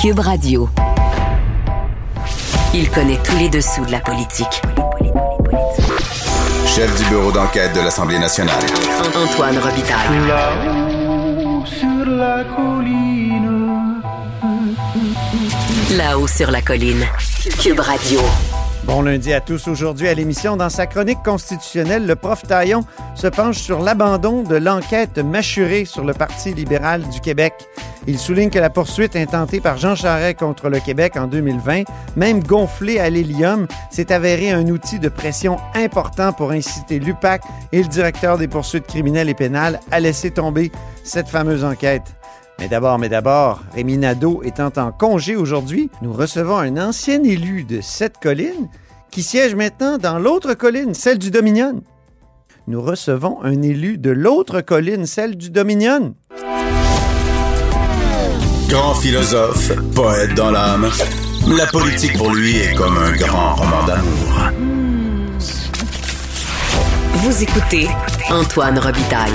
Cube Radio. Il connaît tous les dessous de la politique. Chef du bureau d'enquête de l'Assemblée nationale. Antoine Robitaille. Là-haut sur la colline. Là-haut sur la colline. Cube Radio. Bon lundi à tous. Aujourd'hui à l'émission, dans sa chronique constitutionnelle, le prof Taillon se penche sur l'abandon de l'enquête mâchurée sur le Parti libéral du Québec. Il souligne que la poursuite intentée par Jean Charest contre le Québec en 2020, même gonflée à l'hélium, s'est avéré un outil de pression important pour inciter l'UPAC et le directeur des poursuites criminelles et pénales à laisser tomber cette fameuse enquête. Mais d'abord, mais d'abord, Rémi Nadeau étant en congé aujourd'hui, nous recevons un ancien élu de cette colline qui siège maintenant dans l'autre colline, celle du Dominion. Nous recevons un élu de l'autre colline, celle du Dominion. Grand philosophe, poète dans l'âme, la politique pour lui est comme un grand roman d'amour. Vous écoutez Antoine Robitaille.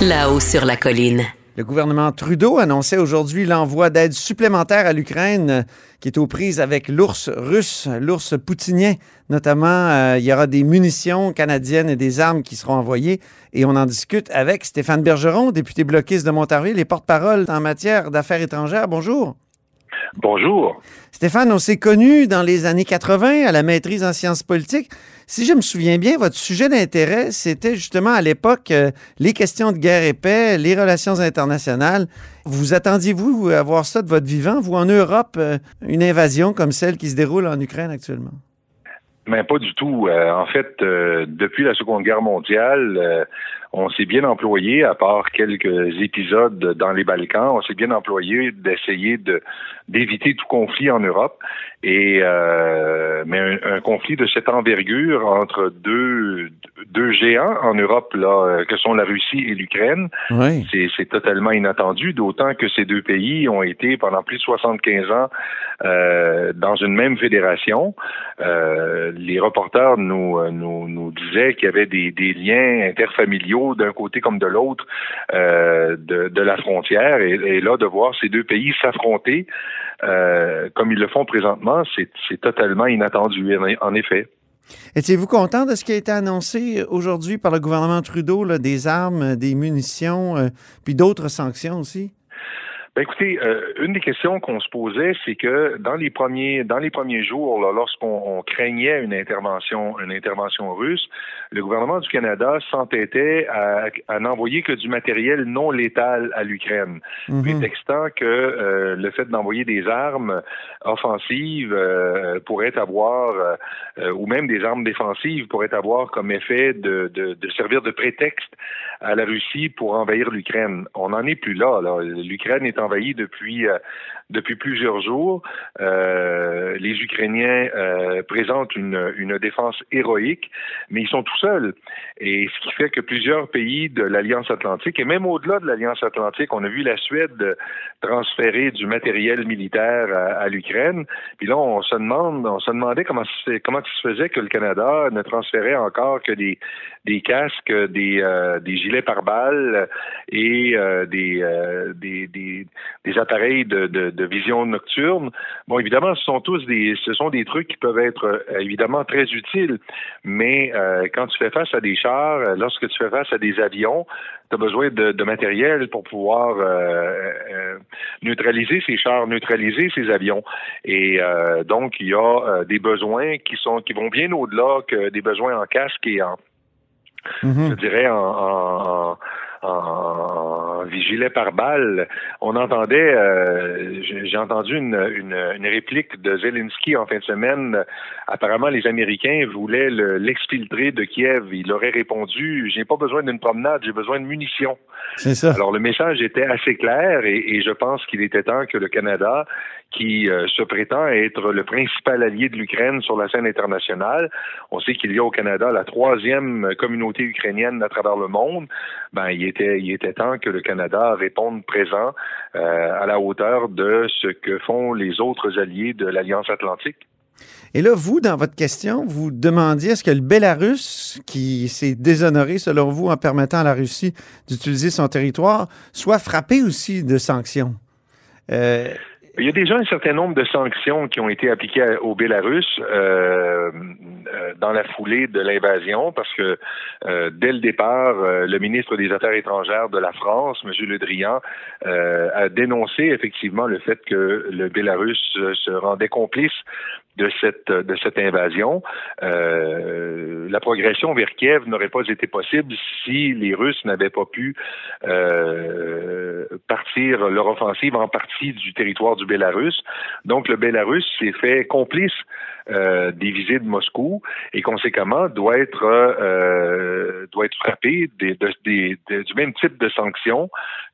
Là-haut sur la colline. Le gouvernement Trudeau annonçait aujourd'hui l'envoi d'aide supplémentaire à l'Ukraine euh, qui est aux prises avec l'ours russe, l'ours poutinien. Notamment, euh, il y aura des munitions canadiennes et des armes qui seront envoyées. Et on en discute avec Stéphane Bergeron, député bloquiste de Montarville et porte-parole en matière d'affaires étrangères. Bonjour. Bonjour. Stéphane, on s'est connus dans les années 80 à la maîtrise en sciences politiques. Si je me souviens bien, votre sujet d'intérêt, c'était justement à l'époque euh, les questions de guerre et paix, les relations internationales. Vous attendiez-vous à voir ça de votre vivant, vous, en Europe, euh, une invasion comme celle qui se déroule en Ukraine actuellement? Mais pas du tout. Euh, en fait, depuis la Seconde Guerre mondiale, on s'est bien employé, à part quelques épisodes dans les Balkans, on s'est bien employé d'essayer de d'éviter tout conflit en Europe. Et mais un, conflit de cette envergure entre deux deux géants en Europe là, euh, que sont la Russie et l'Ukraine, oui. c'est totalement inattendu. D'autant que ces deux pays ont été pendant plus de 75 ans euh, dans une même fédération. Euh, les reporters nous nous, nous disaient qu'il y avait des, des liens interfamiliaux d'un côté comme de l'autre euh, de, de, la frontière. Et, et, là, de voir ces deux pays s'affronter euh, comme ils le font présentement, c'est totalement inattendu, en effet. Étiez-vous content de ce qui a été annoncé aujourd'hui par le gouvernement Trudeau, là, des armes, des munitions, euh, puis d'autres sanctions aussi? Ben écoutez, euh, une des questions qu'on se posait, c'est que dans les premiers dans les premiers jours, lorsqu'on craignait une intervention une intervention russe, le gouvernement du Canada s'entêtait à, à n'envoyer que du matériel non létal à l'Ukraine, Mhm. prétextant que euh, le fait d'envoyer des armes offensives euh, pourrait avoir euh, ou même des armes défensives pourrait avoir comme effet de, de, de servir de prétexte à la Russie pour envahir l'Ukraine. On n'en est plus là. là. L'Ukraine est envahie depuis euh, depuis plusieurs jours. Euh, les Ukrainiens euh, présentent une, défense héroïque, mais ils sont tout seuls. Et ce qui fait que plusieurs pays de l'Alliance Atlantique, et même au-delà de l'Alliance Atlantique, on a vu la Suède transférer du matériel militaire à, l'Ukraine. Puis là, on se demande, on se demandait comment il se faisait que le Canada ne transférait encore que des casques, des euh, gilets et euh, des, des des appareils de, de, de, vision nocturne. Bon, évidemment, ce sont tous des ce sont des trucs qui peuvent être évidemment très utiles, mais quand tu fais face à des chars, lorsque tu fais face à des avions, tu as besoin de, de, matériel pour pouvoir euh, euh, neutraliser ces chars, neutraliser ces avions. Et euh, donc, il y a des besoins qui sont qui vont bien au-delà que des besoins en casque et en, Mhm. je dirais, en, en, en gilet par balle. On entendait, euh, j'ai entendu une, une, une, réplique de Zelensky en fin de semaine. Apparemment, les Américains voulaient l'exfiltrer de Kiev. Il aurait répondu J'ai pas besoin d'une promenade, j'ai besoin de munitions. C'est ça. Alors, le message était assez clair et, et je pense qu'il était temps que le Canada, qui euh, se prétend être le principal allié de l'Ukraine sur la scène internationale, on sait qu'il y a au Canada la troisième communauté ukrainienne à travers le monde, ben, il était, il était temps que le Canada réponde présent euh, à la hauteur de ce que font les autres alliés de l'Alliance Atlantique. Et là, vous, dans votre question, vous demandiez est-ce que le Bélarus, qui s'est déshonoré, selon vous, en permettant à la Russie d'utiliser son territoire, soit frappé aussi de sanctions? Euh, Il y a déjà un certain nombre de sanctions qui ont été appliquées au Bélarus euh, euh, dans la foulée de l'invasion, parce que euh, dès le départ, le ministre des Affaires étrangères de la France, M. Le Drian, a dénoncé effectivement le fait que le Bélarus se rendait complice de cette invasion. Euh, la progression vers Kiev n'aurait pas été possible si les Russes n'avaient pas pu euh, partir leur offensive en partie du territoire du Bélarus. Donc le Bélarus s'est fait complice euh, des visées de Moscou et conséquemment doit être euh, doit être frappé des, des, du même type de sanctions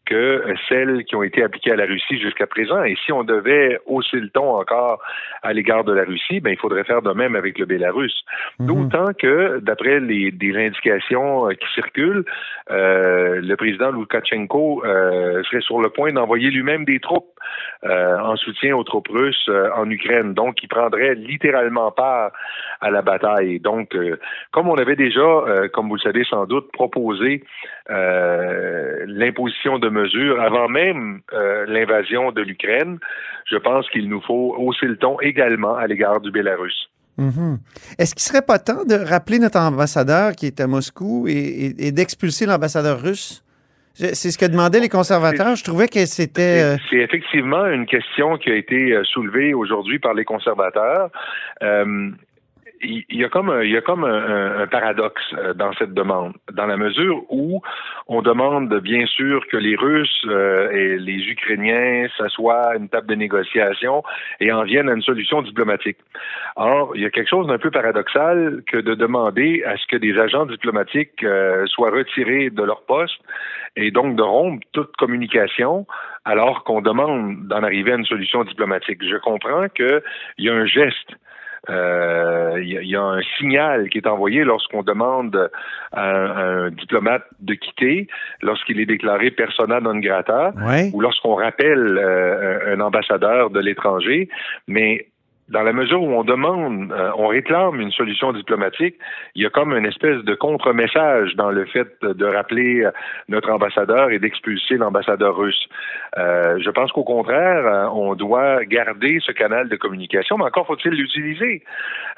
que celles qui ont été appliquées à la Russie jusqu'à présent. Et si on devait hausser le ton encore à l'égard de la Russie, ben il faudrait faire de même avec le Bélarus. Mhm. D'autant que, d'après les des indications euh, qui circulent, euh, le président Loukachenko euh, serait sur le point d'envoyer lui-même des troupes euh, en soutien aux troupes russes en Ukraine. Donc, il prendrait littéralement part à la bataille. Donc, comme on avait déjà, comme vous le savez sans doute, proposé l'imposition de mesures avant même l'invasion de l'Ukraine, je pense qu'il nous faut hausser le ton également à l'égard du Bélarus. Mhm. Est-ce qu'il serait pas temps de rappeler notre ambassadeur qui est à Moscou et, d'expulser l'ambassadeur russe? C'est ce que demandaient les conservateurs. Je trouvais que c'était. Euh, c'est effectivement une question qui a été euh, soulevée aujourd'hui par les conservateurs. Euh, il y a comme un, il y a comme un, paradoxe euh, dans cette demande, dans la mesure où on demande bien sûr que les Russes euh, et les Ukrainiens s'assoient à une table de négociation et en viennent à une solution diplomatique. Or, il y a quelque chose d'un peu paradoxal que de demander à ce que des agents diplomatiques euh, soient retirés de leur poste et donc de rompre toute communication alors qu'on demande d'en arriver à une solution diplomatique. Je comprends qu'il y a un geste il euh, y, a un signal qui est envoyé lorsqu'on demande à un, diplomate de quitter, lorsqu'il est déclaré persona non grata, ou lorsqu'on rappelle euh, un ambassadeur de l'étranger. Mais dans la mesure où on demande, euh, on réclame une solution diplomatique, il y a comme une espèce de contre-message dans le fait de rappeler euh, notre ambassadeur et d'expulser l'ambassadeur russe. Euh, je pense qu'au contraire, euh, on doit garder ce canal de communication, mais encore faut-il l'utiliser.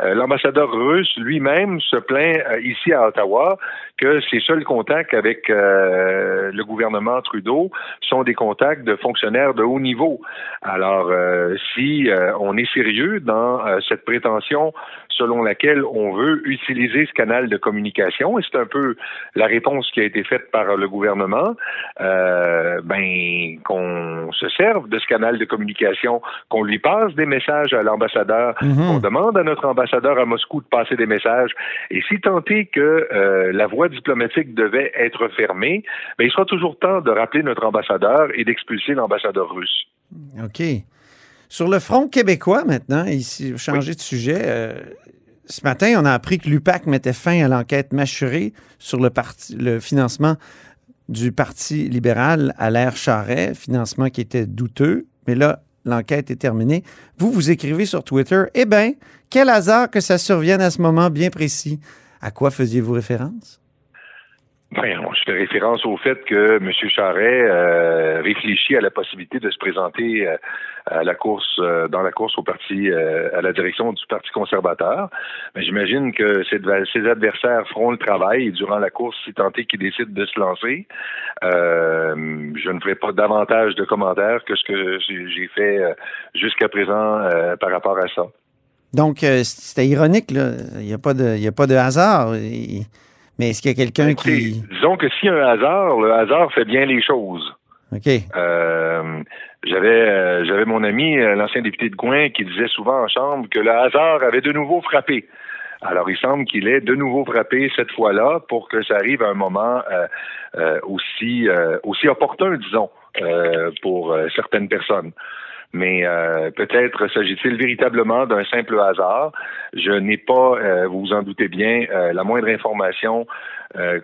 l'ambassadeur russe lui-même se plaint ici à Ottawa que ses seuls contacts avec le gouvernement Trudeau sont des contacts de fonctionnaires de haut niveau. Alors, si on est sérieux dans euh, cette prétention selon laquelle on veut utiliser ce canal de communication, et c'est un peu la réponse qui a été faite par le gouvernement, euh, ben qu'on se serve de ce canal de communication, qu'on lui passe des messages à l'ambassadeur, mhm. qu'on demande à notre ambassadeur à Moscou de passer des messages, et si tant est que euh, la voie diplomatique devait être fermée, ben il sera toujours temps de rappeler notre ambassadeur et d'expulser l'ambassadeur russe. OK. Sur le front québécois, maintenant, ici, changer de sujet, euh, ce matin, on a appris que l'UPAC mettait fin à l'enquête mâchurée sur le, parti, le financement du Parti libéral à l'ère Charret, financement qui était douteux. Mais là, l'enquête est terminée. Vous, vous écrivez sur Twitter, eh bien, quel hasard que ça survienne à ce moment bien précis. À quoi faisiez-vous référence? Ben, je fais référence au fait que M. Charret euh, réfléchit à la possibilité de se présenter euh, à la course, euh, dans la course au parti, à la direction du Parti conservateur. Mais j'imagine que ses, adversaires feront le travail durant la course, si tant est qu'il décide de se lancer, je ne ferai pas davantage de commentaires que ce que j'ai fait jusqu'à présent par rapport à ça. Donc, c'était ironique, là. Il n'y a, pas de, a pas de hasard. Mais est-ce qu'il y a quelqu'un qui. Disons que s'il y a un hasard, le hasard fait bien les choses. OK. Euh, j'avais euh, j'avais mon ami, euh, l'ancien député de Gouin, qui disait souvent en chambre que le hasard avait de nouveau frappé. Alors, il semble qu'il ait de nouveau frappé cette fois-là pour que ça arrive à un moment aussi aussi opportun, disons, pour certaines personnes mais euh, peut-être s'agit-il véritablement d'un simple hasard. Je n'ai pas, euh, vous vous en doutez bien, euh, la moindre information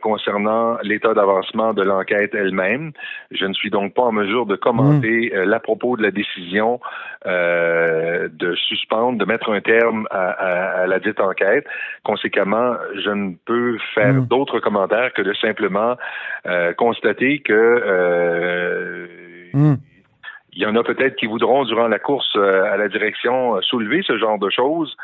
concernant l'état d'avancement de l'enquête elle-même. Je ne suis donc pas en mesure de commenter mmh. l'à propos de la décision de suspendre, de mettre un terme à, la dite enquête. Conséquemment, je ne peux faire mmh. d'autres commentaires que de simplement constater que mmh il y en a peut-être qui voudront, durant la course à la direction, soulever ce genre de choses.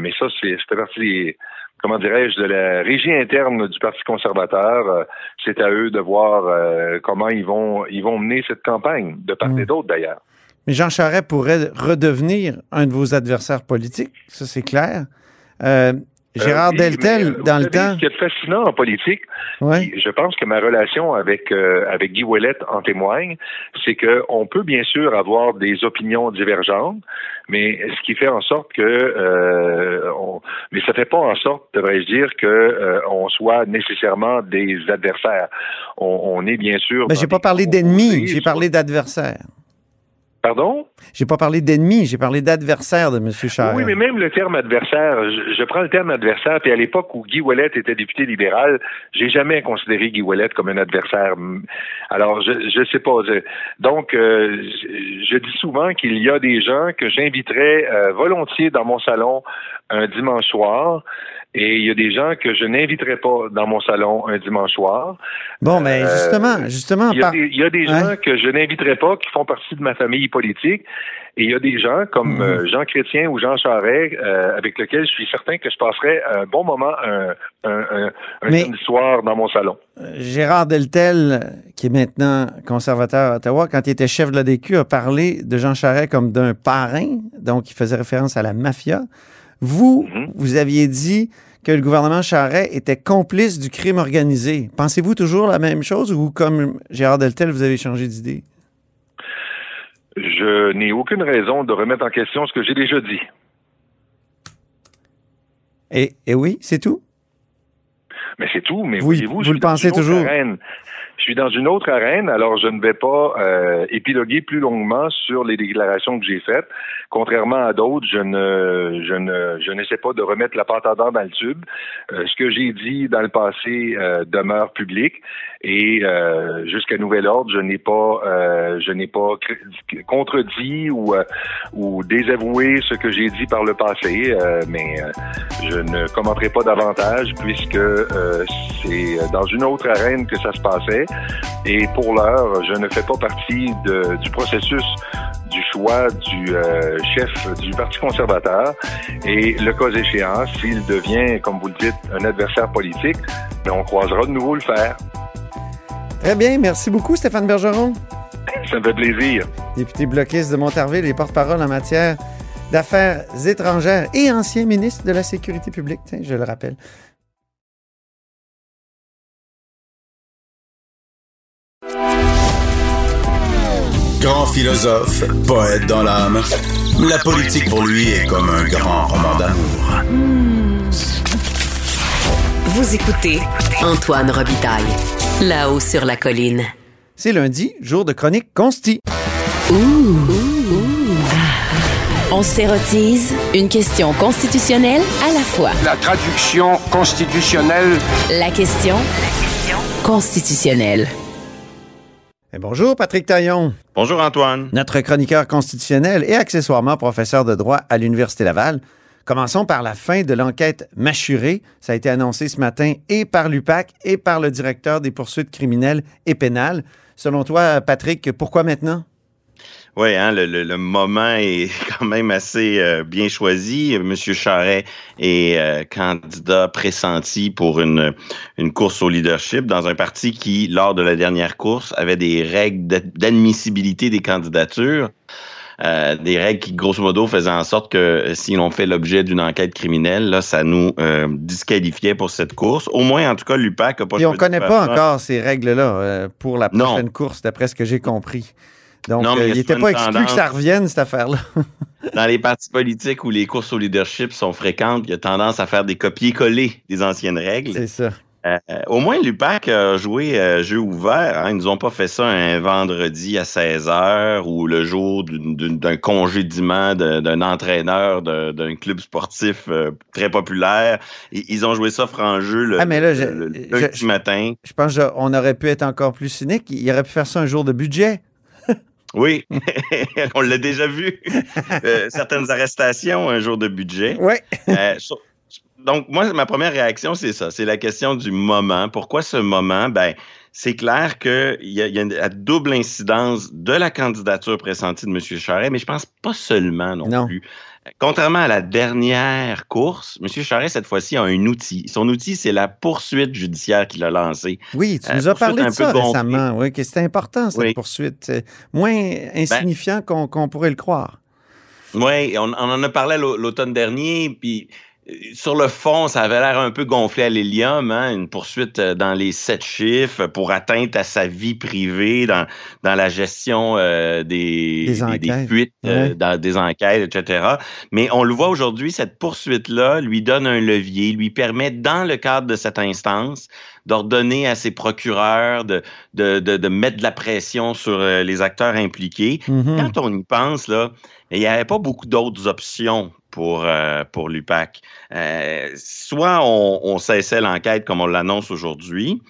mais ça, c'est partie comment dirais-je, de la régie interne du Parti conservateur. c'est à eux de voir comment ils vont ils vont mener cette campagne, de part et mm. d'autre d'ailleurs. Mais Jean Charest pourrait redevenir un de vos adversaires politiques, ça c'est clair. Euh, Gérard euh, Deltel, euh, dans le temps. Ce qui est fascinant en politique, je pense que ma relation avec avec Guy Ouellet en témoigne, c'est que on peut bien sûr avoir des opinions divergentes, mais ce qui fait en sorte que, on, mais ça fait pas en sorte, devrais-je dire, que on soit nécessairement des adversaires. On, on est bien sûr. Mais j'ai pas parlé d'ennemis, j'ai parlé d'adversaires. Pardon? J'ai pas parlé d'ennemi, j'ai parlé d'adversaire de M. Charest. Oui, mais même le terme adversaire, je, prends le terme adversaire, puis à l'époque où Guy Ouellet était député libéral, j'ai jamais considéré Guy Ouellet comme un adversaire. Alors, je je sais pas. donc, euh, je, dis souvent qu'il y a des gens que j'inviterais euh, volontiers dans mon salon un dimanche soir et il y a des gens que je n'inviterai pas dans mon salon un dimanche soir. Bon, mais euh, justement, justement. Il y a des, gens que je n'inviterai pas qui font partie de ma famille politique. Et il y a des gens comme mhm. euh, Jean Chrétien ou Jean Charest euh, avec lesquels je suis certain que je passerai un bon moment un, un, un, soir dans mon salon. Gérard Deltel, qui est maintenant conservateur à Ottawa, quand il était chef de l'ADQ, a parlé de Jean Charest comme d'un parrain, donc il faisait référence à la mafia. Vous, mhm. vous aviez dit que le gouvernement Charret était complice du crime organisé. Pensez-vous toujours la même chose ou comme Gérard Deltel, vous avez changé d'idée? Je n'ai aucune raison de remettre en question ce que j'ai déjà dit. Et, oui, c'est tout? Mais c'est tout, mais vous, vous, vous le pensez toujours? Je suis dans une autre arène, alors je ne vais pas euh, épiloguer plus longuement sur les déclarations que j'ai faites. Contrairement à d'autres, je ne, je ne, je n'essaie pas de remettre la pâte à dans le tube. Euh, ce que j'ai dit dans le passé euh, demeure public et euh, jusqu'à nouvel ordre, je n'ai pas, je n'ai pas contredit ou ou désavoué ce que j'ai dit par le passé, mais je ne commenterai pas davantage puisque c'est dans une autre arène que ça se passait. Et pour l'heure, je ne fais pas partie de, du processus du choix du euh, chef du Parti conservateur. Et le cas échéant, s'il devient, comme vous le dites, un adversaire politique, ben, on croisera de nouveau le fer. Très bien. Merci beaucoup, Stéphane Bergeron. Ça me fait plaisir. Député bloquiste de Montarville et porte-parole en matière d'affaires étrangères et ancien ministre de la Sécurité publique, je le rappelle. Grand philosophe, poète dans l'âme, la politique pour lui est comme un grand roman d'amour. Vous écoutez Antoine Robitaille, là-haut sur la colline. C'est lundi, jour de chronique consti. On s'érotise une question constitutionnelle à la fois. La traduction constitutionnelle. La question constitutionnelle. Bonjour, Patrick Taillon. Bonjour, Antoine. Notre chroniqueur constitutionnel et accessoirement professeur de droit à l'Université Laval. Commençons par la fin de l'enquête mâchurée. Ça a été annoncé ce matin et par l'UPAC et par le directeur des poursuites criminelles et pénales. Selon toi, Patrick, pourquoi maintenant? Oui, hein, le, moment est quand même assez euh, bien choisi. Monsieur Charret est euh, candidat pressenti pour une, une course au leadership dans un parti qui, lors de la dernière course, avait des règles d'admissibilité des candidatures. Euh, des règles qui, grosso modo, faisaient en sorte que si l'on fait l'objet d'une enquête criminelle, là, ça nous disqualifiait pour cette course. Au moins, en tout cas, l'UPAC n'a pas... Et on ne connaît pas encore ces règles-là pour la prochaine course, d'après ce que j'ai compris. Donc, euh, il n'était pas exclu que ça revienne, cette affaire-là. dans les partis politiques où les courses au leadership sont fréquentes, il y a tendance à faire des copier-coller des anciennes règles. C'est ça. Euh, au moins, l'UPAC a joué euh, jeu ouvert. Hein. Ils nous ont pas fait ça un vendredi à 16 h ou le jour d'un congédiement d'un entraîneur d'un club sportif très populaire. Ils ont joué ça franc jeu le, ah, mais là, matin. Je pense qu'on aurait pu être encore plus cynique. Il aurait pu faire ça un jour de budget. Oui, on l'a déjà vu. Euh, certaines arrestations, un jour de budget. Oui. Euh, donc, moi, ma première réaction, c'est ça. C'est la question du moment. Pourquoi ce moment? Ben, c'est clair qu'il y, a, y a la double incidence de la candidature pressentie de M. Charret, mais je pense pas seulement non, Non. plus. Contrairement à la dernière course, M. Charret, cette fois-ci, a un outil. Son outil, c'est la poursuite judiciaire qu'il a lancée. Oui, tu Euh, nous as poursuite parlé de ça récemment, oui, que c'était important, cette Oui. Ben poursuite. C'est moins insignifiant qu'on qu'on pourrait le croire. Oui, on, on en a parlé l'au- l'automne dernier, puis euh, sur le fond, ça avait l'air un peu gonflé à l'hélium, hein, une poursuite euh, dans les sept chiffres pour atteinte à sa vie privée, dans, dans la gestion euh, des, Des enquêtes. fuites, euh, dans des enquêtes, etc. Mais on le voit aujourd'hui, cette poursuite-là lui donne un levier, lui permet, dans le cadre de cette instance, d'ordonner à ses procureurs de, de, de, de mettre de la pression sur euh, les acteurs impliqués. Mhm. Quand on y pense, là, il n'y avait pas beaucoup d'autres options pour, euh, pour l'UPAC. Euh, soit on, on cessait l'enquête comme on l'annonce aujourd'hui,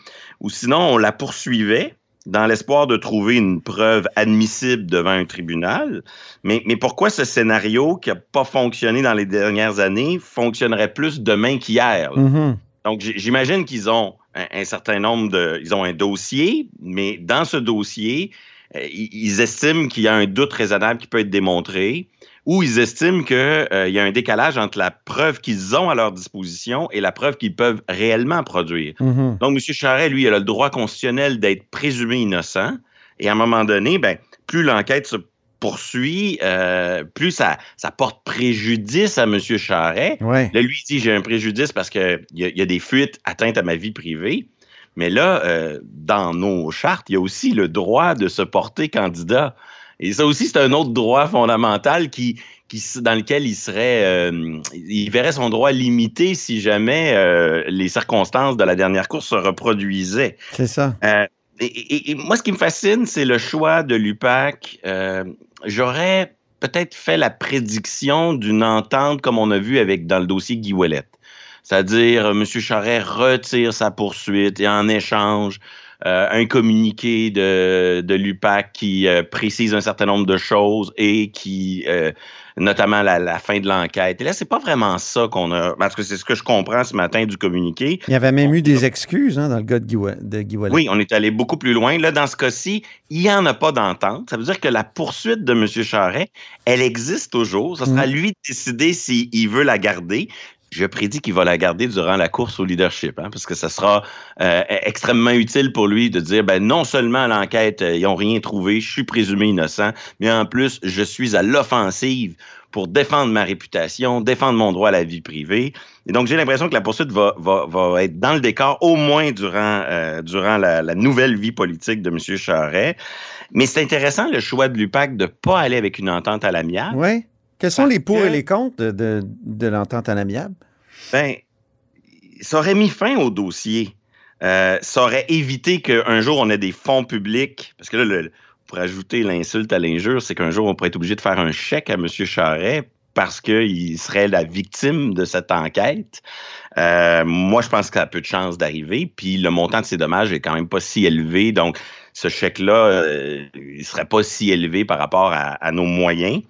ou sinon on la poursuivait dans l'espoir de trouver une preuve admissible devant un tribunal. Mais, mais pourquoi ce scénario qui n'a pas fonctionné dans les dernières années fonctionnerait plus demain qu'hier? Mhm. Donc, j'imagine qu'ils ont un, un certain nombre de. Ils ont un dossier, mais dans ce dossier, euh, ils estiment qu'il y a un doute raisonnable qui peut être démontré, ou ils estiment qu'il y a un décalage entre la preuve qu'ils ont à leur disposition et la preuve qu'ils peuvent réellement produire. Mhm. Donc, M. Charret, lui, il a le droit constitutionnel d'être présumé innocent. Et à un moment donné, ben, plus l'enquête se poursuit, euh, plus ça, ça porte préjudice à M. Charret. Ouais. Là, lui, il dit j'ai un préjudice parce qu'il y, a- y a des fuites atteintes à ma vie privée. Mais là, euh, dans nos chartes, il y a aussi le droit de se porter candidat. Et ça aussi, c'est un autre droit fondamental qui, dans lequel il serait, euh, il verrait son droit limité si jamais euh, les circonstances de la dernière course se reproduisaient. C'est ça. Euh, et, et- et moi, ce qui me fascine, c'est le choix de l'UPAC. J'aurais peut-être fait la prédiction d'une entente comme on a vu avec dans le dossier Guy Ouellet. C'est-à-dire, M. Charret retire sa poursuite et en échange, euh, un communiqué de, de l'UPAC qui euh, précise un certain nombre de choses et qui, euh, notamment la, la fin de l'enquête. Et là, c'est pas vraiment ça qu'on a, parce que c'est ce que je comprends ce matin du communiqué. Il y avait même eu des excuses hein, dans le cas de Guy, de Guy. Oui, on est allé beaucoup plus loin. Là, dans ce cas-ci, il n'y en a pas d'entente. Ça veut dire que la poursuite de M. Charret, elle existe toujours. Ce sera à lui de décider s'il veut la garder. Je prédis qu'il va la garder durant la course au leadership, hein, parce que ça sera euh, extrêmement utile pour lui de dire, ben, non seulement l'enquête, euh, ils n'ont rien trouvé, je suis présumé innocent, mais en plus, je suis à l'offensive pour défendre ma réputation, défendre mon droit à la vie privée. Et donc, j'ai l'impression que la poursuite va, va, va être dans le décor au moins durant, euh, durant la, la nouvelle vie politique de M. Charret. Mais c'est intéressant le choix de l'UPAC de ne pas aller avec une entente à l'amiable. Oui. Quels sont les pour que- et les contre de, de, de l'entente à l'amiable? Ben, ça aurait mis fin au dossier. Euh, ça aurait évité qu'un jour on ait des fonds publics. Parce que là, le- pour ajouter l'insulte à l'injure, c'est qu'un jour on pourrait être obligé de faire un chèque à M. Charret parce qu'il serait la victime de cette enquête. Euh, moi, je pense qu'il a peu de chances d'arriver. Puis le montant de ces dommages est quand même pas si élevé. Donc, ce chèque-là, euh, il serait pas si élevé par rapport à, à nos moyens.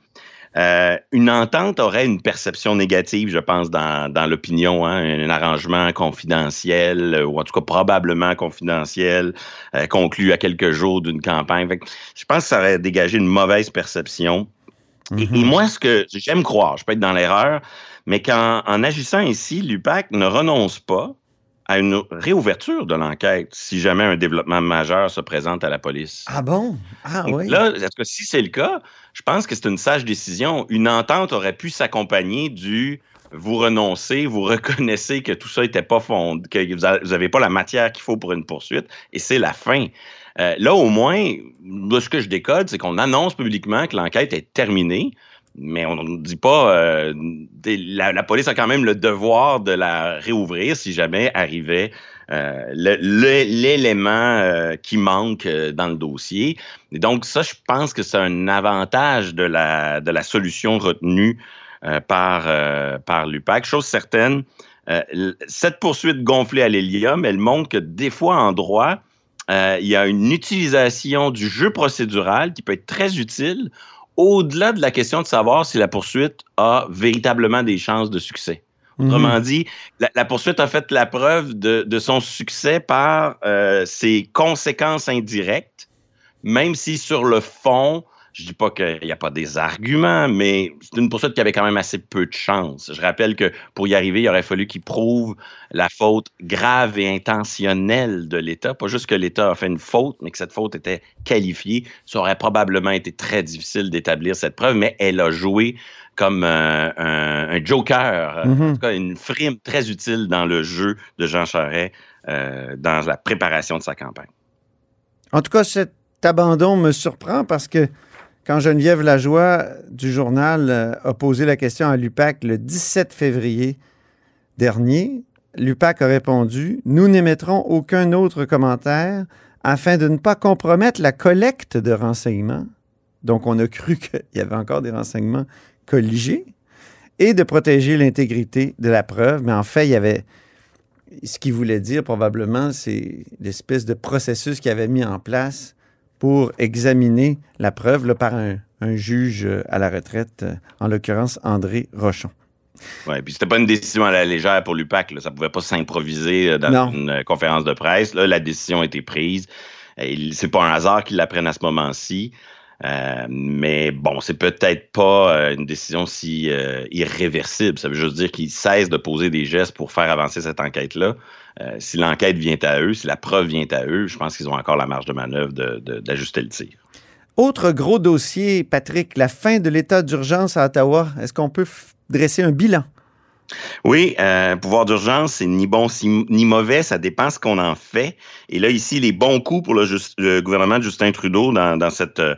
Euh, une entente aurait une perception négative, je pense, dans, dans l'opinion, hein, un, arrangement confidentiel, ou en tout cas probablement confidentiel, euh, conclu à quelques jours d'une campagne. Fait que je pense que ça aurait dégagé une mauvaise perception. Et, et moi, ce que j'aime croire, je peux être dans l'erreur, mais qu'en en agissant ainsi, l'UPAC ne renonce pas à une réouverture de l'enquête si jamais un développement majeur se présente à la police. Ah bon? Ah oui. Là, est-ce que si c'est le cas, je pense que c'est une sage décision. Une entente aurait pu s'accompagner du vous renoncez, vous reconnaissez que tout ça n'était pas fondé, que vous n'avez pas la matière qu'il faut pour une poursuite, et c'est la fin. Euh, là, au moins, ce que je décode, c'est qu'on annonce publiquement que l'enquête est terminée, mais on ne dit pas. euh, la, police a quand même le devoir de la réouvrir si jamais arrivait euh, l'élément euh, qui manque dans le dossier. Et donc, ça, je pense que c'est un avantage de la, de la solution retenue par, par l'UPAC. Chose certaine, cette poursuite gonflée à l'hélium, elle montre que des fois en droit, il y a une utilisation du jeu procédural qui peut être très utile au-delà de la question de savoir si la poursuite a véritablement des chances de succès. Autrement dit, la, la, poursuite a fait la preuve de, de son succès par euh, ses conséquences indirectes, même si sur le fond, je dis pas qu'il n'y a pas des arguments, mais c'est une poursuite qui avait quand même assez peu de chance. Je rappelle que pour y arriver, il aurait fallu qu'il prouve la faute grave et intentionnelle de l'État. Pas juste que l'État a fait une faute, mais que cette faute était qualifiée. Ça aurait probablement été très difficile d'établir cette preuve, mais elle a joué comme un, un, un joker, mm -hmm. en tout cas une frime très utile dans le jeu de Jean Charest euh, dans la préparation de sa campagne. En tout cas, cet abandon me surprend parce que quand Geneviève Lajoie du journal euh, a posé la question à l'UPAC le 17 février dernier, l'UPAC a répondu Nous n'émettrons aucun autre commentaire afin de ne pas compromettre la collecte de renseignements. Donc, on a cru qu'il y avait encore des renseignements colligés et de protéger l'intégrité de la preuve. Mais en fait, il y avait ce qu'il voulait dire probablement, c'est l'espèce de processus qu'il avait mis en place pour examiner la preuve là, par un, un, juge à la retraite, en l'occurrence André Rochon. Oui, puis c'était pas une décision à la légère pour l'UPAC. Ça pouvait pas s'improviser dans non. une conférence de presse. Là, la décision a été prise. C'est pas un hasard qu'ils la prennent à ce moment-ci. Euh, mais bon, c'est peut-être pas euh, une décision si euh, irréversible. Ça veut juste dire qu'ils cessent de poser des gestes pour faire avancer cette enquête-là. Euh, si l'enquête vient à eux, si la preuve vient à eux, je pense qu'ils ont encore la marge de manœuvre d'ajuster le tir. Autre gros dossier, Patrick, la fin de l'état d'urgence à Ottawa. Est-ce qu'on peut dresser un bilan? Oui, euh, pouvoir d'urgence, c'est ni bon ni mauvais, ça dépend ce qu'on en fait. Et là, ici, les bons coups pour le, le gouvernement de Justin Trudeau dans, dans cette euh,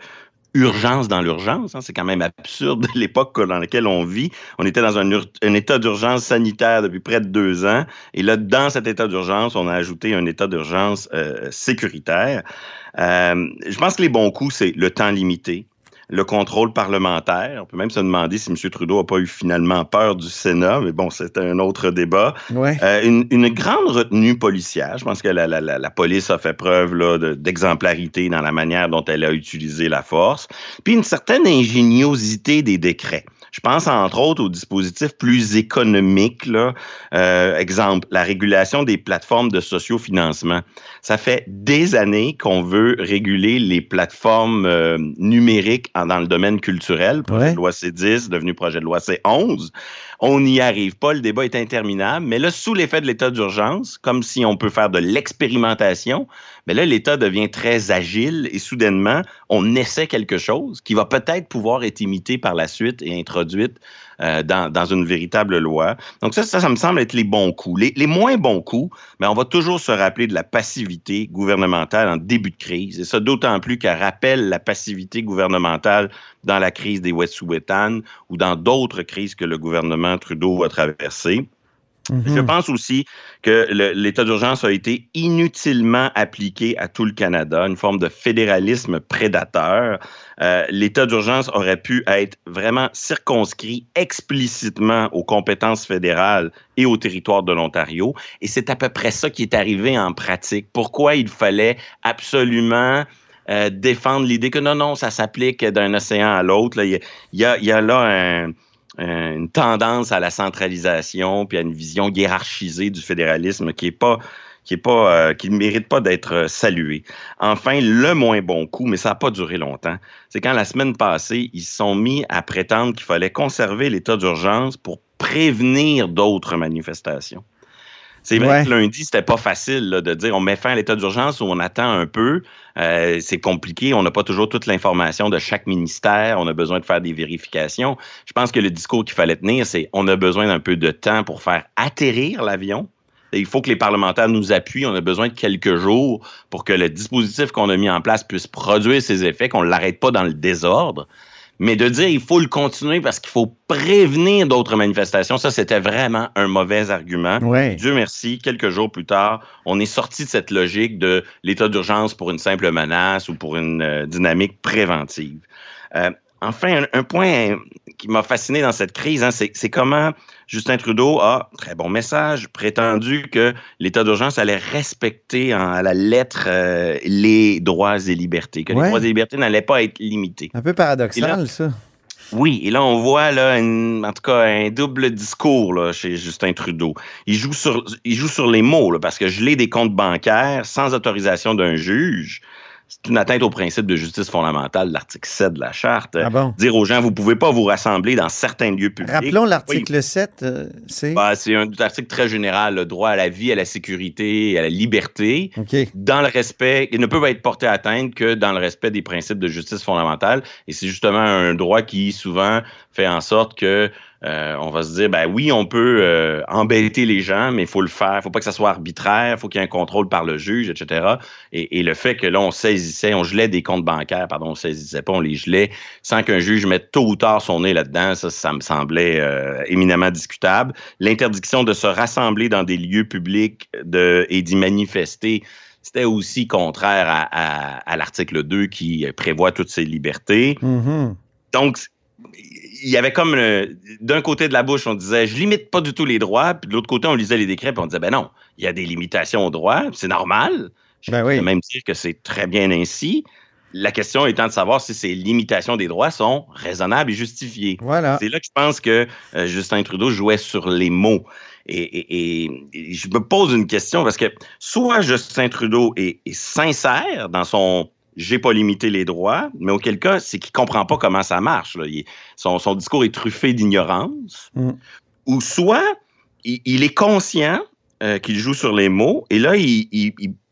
urgence dans l'urgence. Hein. C'est quand même absurde l'époque dans laquelle on vit. On était dans un, état d'urgence sanitaire depuis près de deux ans. Et là, dans cet état d'urgence, on a ajouté un état d'urgence euh, sécuritaire. Euh, je pense que les bons coups, c'est le temps limité le contrôle parlementaire. On peut même se demander si M. Trudeau n'a pas eu finalement peur du Sénat, mais bon, c'est un autre débat. Ouais. Euh, une, une, grande retenue policière. Je pense que la, la, la, la police a fait preuve d'exemplarité dans la manière dont elle a utilisé la force. Puis une certaine ingéniosité des décrets. Je pense entre autres aux dispositifs plus économiques. Là. Euh, exemple, la régulation des plateformes de sociofinancement. Ça fait des années qu'on veut réguler les plateformes euh, numériques dans le domaine culturel. Projet ouais. de loi C10, devenu projet de loi C11. On n'y arrive pas, le débat est interminable. Mais là, sous l'effet de l'état d'urgence, comme si on peut faire de l'expérimentation, mais là, l'État devient très agile et soudainement, on essaie quelque chose qui va peut-être pouvoir être imité par la suite et introduite euh, dans, dans, une véritable loi. Donc ça, ça, ça me semble être les bons coups. Les, les, moins bons coups, mais on va toujours se rappeler de la passivité gouvernementale en début de crise. Et ça, d'autant plus qu'elle rappelle la passivité gouvernementale dans la crise des Wet'suwet'en ou dans d'autres crises que le gouvernement Trudeau a traversées. Mm -hmm. Je pense aussi que l'état d'urgence a été inutilement appliqué à tout le Canada, une forme de fédéralisme prédateur. Euh, l'état d'urgence aurait pu être vraiment circonscrit explicitement aux compétences fédérales et au territoire de l'Ontario. Et c'est à peu près ça qui est arrivé en pratique. Pourquoi il fallait absolument euh, défendre l'idée que non, non, ça s'applique d'un océan à l'autre. Il, y a, il y a là un une tendance à la centralisation puis à une vision hiérarchisée du fédéralisme qui est pas qui est pas euh, qui ne mérite pas d'être salué. Enfin, le moins bon coup, mais ça n'a pas duré longtemps, c'est quand la semaine passée, ils se sont mis à prétendre qu'il fallait conserver l'état d'urgence pour prévenir d'autres manifestations. C'est vrai ouais. que lundi, c'était pas facile là, de dire on met fin à l'état d'urgence ou on attend un peu. Euh, c'est compliqué. On n'a pas toujours toute l'information de chaque ministère. On a besoin de faire des vérifications. Je pense que le discours qu'il fallait tenir, c'est on a besoin d'un peu de temps pour faire atterrir l'avion. Il faut que les parlementaires nous appuient. On a besoin de quelques jours pour que le dispositif qu'on a mis en place puisse produire ses effets, qu'on ne l'arrête pas dans le désordre. Mais de dire il faut le continuer parce qu'il faut prévenir d'autres manifestations, ça, c'était vraiment un mauvais argument. Ouais. Dieu merci, quelques jours plus tard, on est sorti de cette logique de l'état d'urgence pour une simple menace ou pour une euh, dynamique préventive. Euh, enfin, un, un, point qui m'a fasciné dans cette crise, hein, c'est comment Justin Trudeau a, très bon message, prétendu que l'état d'urgence allait respecter en, à la lettre euh, les droits et libertés, que ouais. les droits et libertés n'allaient pas être limités. Un peu paradoxal, là, ça. Oui, et là, on voit, là, en tout cas, un double discours là, chez Justin Trudeau. Il joue sur, il joue sur les mots, là, parce que geler des comptes bancaires sans autorisation d'un juge, c'est une atteinte au principe de justice fondamentale, l'article 7 de la Charte. Ah bon? Dire aux gens, vous ne pouvez pas vous rassembler dans certains lieux publics. Rappelons l'article 7, euh, c'est... Bah, c'est un article très général, le droit à la vie, à la sécurité, à la liberté, OK. dans le respect, il ne peut être porté atteinte que dans le respect des principes de justice fondamentale. Et c'est justement un droit qui souvent fait en sorte que euh, on va se dire, ben oui, on peut euh, embêter les gens, mais il faut le faire. Il faut pas que ça soit arbitraire. Il faut qu'il y ait un contrôle par le juge, etc. Et, et, le fait que là, on saisissait, on gelait des comptes bancaires, pardon, on saisissait pas, on les gelait sans qu'un juge mette tôt ou tard son nez là-dedans, ça, ça me semblait euh, éminemment discutable. L'interdiction de se rassembler dans des lieux publics de, et d'y manifester, c'était aussi contraire à, à, à l'article 2 qui prévoit toutes ces libertés. Mhm. Donc, il y avait comme d'un côté de la bouche, on disait je limite pas du tout les droits, puis de l'autre côté, on lisait les décrets, puis on disait ben non, il y a des limitations aux droits, c'est normal. Je Ben peux même dire que c'est très bien ainsi. La question étant de savoir si ces limitations des droits sont raisonnables et justifiées. Voilà. C'est là que je pense que euh, Justin Trudeau jouait sur les mots. Et, et- et- et je me pose une question parce que soit Justin Trudeau est, est sincère dans son j'ai pas limité les droits, mais auquel cas, c'est qu'il comprend pas comment ça marche. là. Il- son, son discours est truffé d'ignorance. Mm. Ou soit il, il est conscient euh, qu'il joue sur les mots et là, il,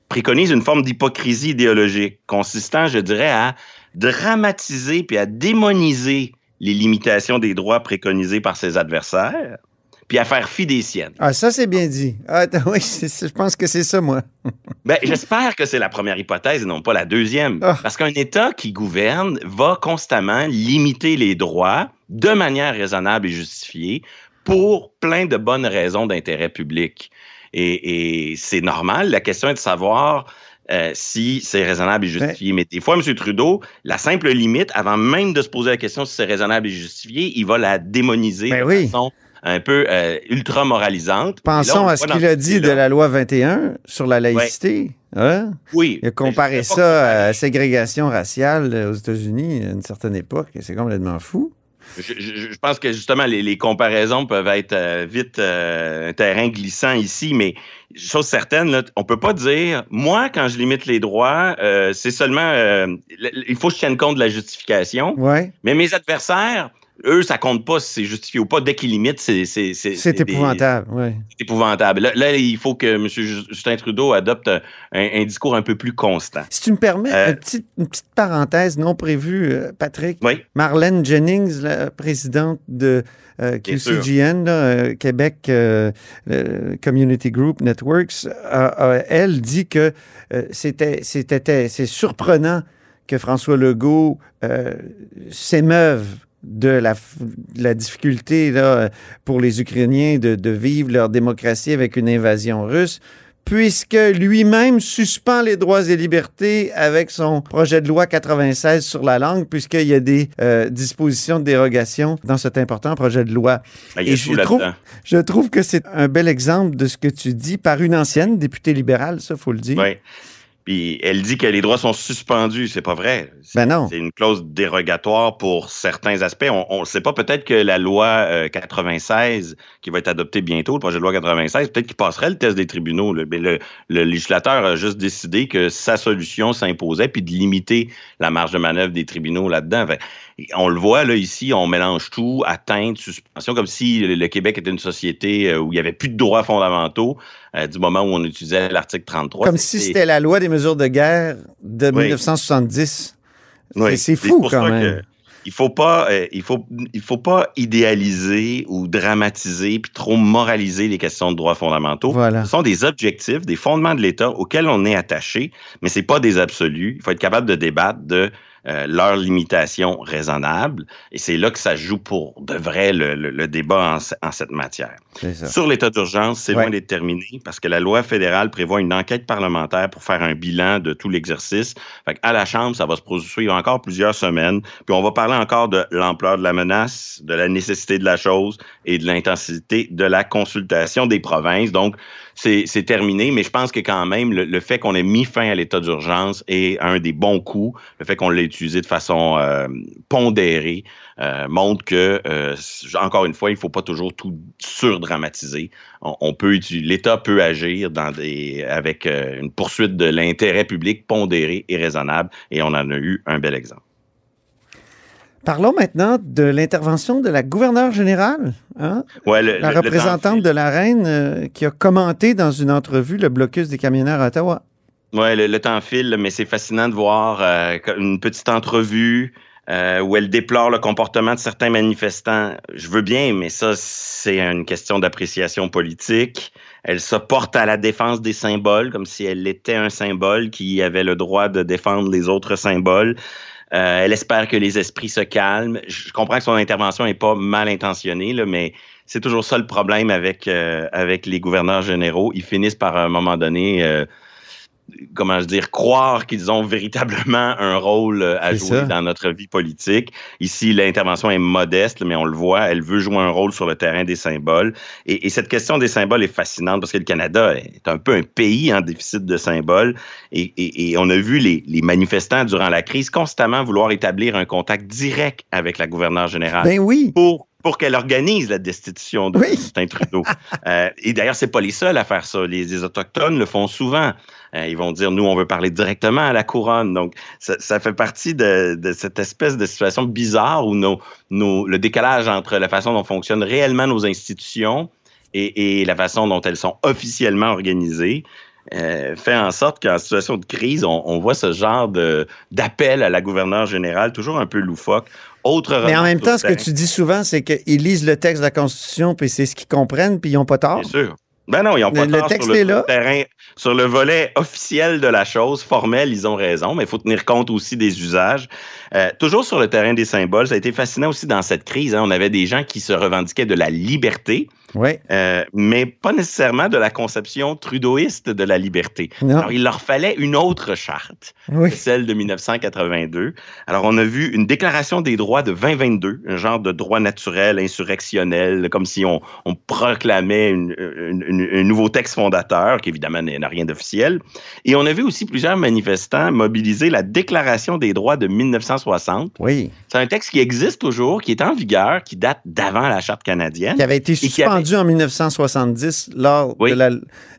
préconise une forme d'hypocrisie idéologique consistant, je dirais, à dramatiser puis à démoniser les limitations des droits préconisés par ses adversaires, puis à faire fi des siennes. Ah, ça, c'est bien dit. Ah, oui, je pense que c'est ça, moi. Ben, j'espère que c'est la première hypothèse et non pas la deuxième. Ah. Parce qu'un État qui gouverne va constamment limiter les droits de manière raisonnable et justifiée pour plein de bonnes raisons d'intérêt public. Et, et c'est normal. La question est de savoir euh, si c'est raisonnable et justifié. Mais des fois, M. Trudeau, la simple limite, avant même de se poser la question si c'est raisonnable et justifié, il va la démoniser Ben de oui. façon un peu euh, ultra moralisante. Là, Pensons on à ce qu'il a dit de la loi 21 sur la laïcité. Hein? Oui. Il a comparé ça à la ségrégation raciale euh, aux États-Unis à une certaine époque. C'est complètement fou. Je, je- je pense que justement, les, les comparaisons peuvent être euh, vite euh, un terrain glissant ici, mais chose certaine, là, on peut pas dire, moi, quand je limite les droits, euh, c'est seulement, il faut que je tienne compte de la justification, Ouais. mais mes adversaires, eux, ça compte pas si c'est justifié ou pas. Dès qu'ils limitent, c'est c'est- des- épouvantable. Ouais. c'est épouvantable. Là, là, il faut que M. Justin Trudeau adopte un, un discours un peu plus constant. Si tu me permets, Euh, une, petite, une petite parenthèse non prévue, euh, Patrick. Oui. Marlène Jennings, la présidente de euh. QCGN, là, euh, Québec Community Group Networks, elle dit que c'était, c'était, c'est surprenant que François Legault s'émeuve de la, f- de la difficulté là, pour les Ukrainiens de, de vivre leur démocratie avec une invasion russe puisque lui-même suspend les droits et libertés avec son projet de loi 96 sur la langue, puisqu'il y a des euh, dispositions de dérogation dans cet important projet de loi. Ben, il y a Et je trouve, je trouve que c'est un bel exemple de ce que tu dis par une ancienne députée libérale, ça, faut le dire. Oui. Puis elle dit que les droits sont suspendus. C'est pas vrai. C'est- Ben non. C'est une clause dérogatoire pour certains aspects. On ne sait pas, peut-être que la loi euh, 96, qui va être adoptée bientôt, le projet de loi 96, peut-être qu'il passerait le test des tribunaux. là. Mais le, le législateur a juste décidé que sa solution s'imposait, puis de limiter la marge de manœuvre des tribunaux là-dedans. On le voit, là, ici, on mélange tout, atteinte, suspension, comme si le, Québec était une société euh, où il n'y avait plus de droits fondamentaux euh, du moment où on utilisait l'article 33. Comme si c'était la loi des mesures de guerre de Oui. 1970. Oui, C'est- fou quand même. que il faut pas, euh, il faut, il faut pas idéaliser ou dramatiser puis trop moraliser les questions de droits fondamentaux. Voilà. Ce sont des objectifs, des fondements de l'État auxquels on est attaché, mais c'est pas des absolus. Il faut être capable de débattre de euh, leurs limitations raisonnables, et c'est là que ça joue pour de vrai le, le- le débat en, en cette matière. Sur l'état d'urgence, c'est Ouais. loin d'être terminé parce que la loi fédérale prévoit une enquête parlementaire pour faire un bilan de tout l'exercice. Fait à la Chambre, ça va se poursuivre encore plusieurs semaines. Puis on va parler encore de l'ampleur de la menace, de la nécessité de la chose et de l'intensité de la consultation des provinces. Donc, c'est terminé, mais je pense que quand même, le, le fait qu'on ait mis fin à l'état d'urgence est un des bons coups. Le fait qu'on l'ait utilisé de façon euh, pondérée euh, montre que, euh, encore une fois, il ne faut pas toujours tout surdramatiser. On, peut l'État peut agir dans des, avec une poursuite de l'intérêt public pondéré et raisonnable, et on en a eu un bel exemple. Parlons maintenant de l'intervention de la gouverneure générale, hein? ouais, le, la le, représentante le de la reine euh, qui a commenté dans une entrevue le blocus des camionneurs à Ottawa. Oui, le, le, temps file, mais c'est fascinant de voir euh, une petite entrevue euh, où elle déplore le comportement de certains manifestants. Je veux bien, mais ça, c'est une question d'appréciation politique. Elle se porte à la défense des symboles, comme si elle était un symbole qui avait le droit de défendre les autres symboles. Euh, elle espère que les esprits se calment. Je comprends que son intervention n'est pas mal intentionnée, mais c'est toujours ça le problème avec, euh, avec les gouverneurs généraux. Ils finissent par, à un moment donné, euh, comment je dire, croire qu'ils ont véritablement un rôle à C'est jouer ça. dans notre vie politique. Ici, l'intervention est modeste, mais on le voit, elle veut jouer un rôle sur le terrain des symboles. Et, et cette question des symboles est fascinante parce que le Canada est un peu un pays en déficit de symboles. Et, et- et on a vu les, les manifestants durant la crise constamment vouloir établir un contact direct avec la gouverneure générale Ben oui. pour, pour qu'elle organise la destitution de Oui. Justin Trudeau. Euh, et d'ailleurs, c'est pas les seuls à faire ça. Les, les Autochtones le font souvent. Euh, ils vont dire, nous, on veut parler directement à la couronne. Donc, ça, ça fait partie de, de cette espèce de situation bizarre où nos, nos, le décalage entre la façon dont fonctionnent réellement nos institutions et, et la façon dont elles sont officiellement organisées euh, fait en sorte qu'en situation de crise, on, on voit ce genre d'appel à la gouverneure générale toujours un peu loufoque. Autre Mais en même temps, ce que tu dis souvent, c'est qu'ils lisent le texte de la Constitution, puis c'est ce qu'ils comprennent, puis ils n'ont pas tort. Bien sûr. Ben non, ils n'ont pas Le- le tort texte sur le est là. terrain. Sur le volet officiel de la chose, formel, ils ont raison, mais il faut tenir compte aussi des usages. Euh, toujours sur le terrain des symboles, ça a été fascinant aussi dans cette crise. hein. on avait des gens qui se revendiquaient de la liberté, Oui. euh, mais pas nécessairement de la conception trudeauiste de la liberté. Non. Alors, il leur fallait une autre charte, Oui. celle de 1982. Alors, on a vu une déclaration des droits de 2022, un genre de droit naturel, insurrectionnel, comme si on, on proclamait une- une- une- un nouveau texte fondateur, qui évidemment n'a rien d'officiel. Et on a vu aussi plusieurs manifestants mobiliser la déclaration des droits de 1960. Oui. C'est un texte qui existe toujours, qui est en vigueur, qui date d'avant la Charte canadienne. Qui avait été qui en 1970 lors Oui. de la,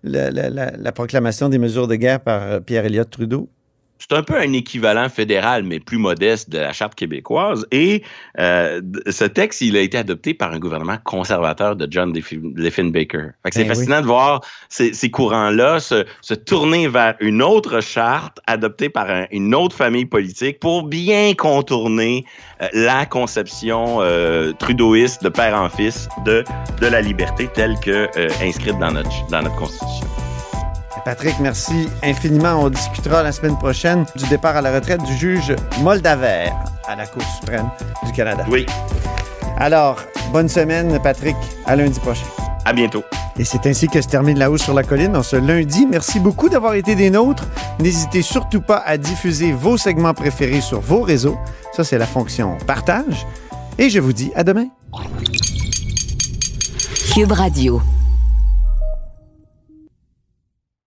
la- la- la- la proclamation des mesures de guerre par euh, Pierre Elliott Trudeau? C'est un peu un équivalent fédéral, mais plus modeste de la Charte québécoise. Et euh, ce texte, il a été adopté par un gouvernement conservateur de John Diefenbaker. C'est Ben fascinant de voir ces, ces courants-là se, se tourner vers une autre charte adoptée par un- une autre famille politique pour bien contourner euh, la conception euh, trudeauiste de père en fils de, de la liberté telle que euh, inscrite dans notre, dans notre Constitution. Patrick, merci infiniment. On discutera la semaine prochaine du départ à la retraite du juge Moldaver à la Cour suprême du Canada. Oui, Alors, bonne semaine, Patrick. À lundi prochain. à bientôt. Et c'est ainsi que se termine La Hausse sur la Colline en ce lundi. Merci beaucoup d'avoir été des nôtres. N'hésitez surtout pas à diffuser vos segments préférés sur vos réseaux. Ça, c'est la fonction partage. Et je vous dis à demain. Cube Radio.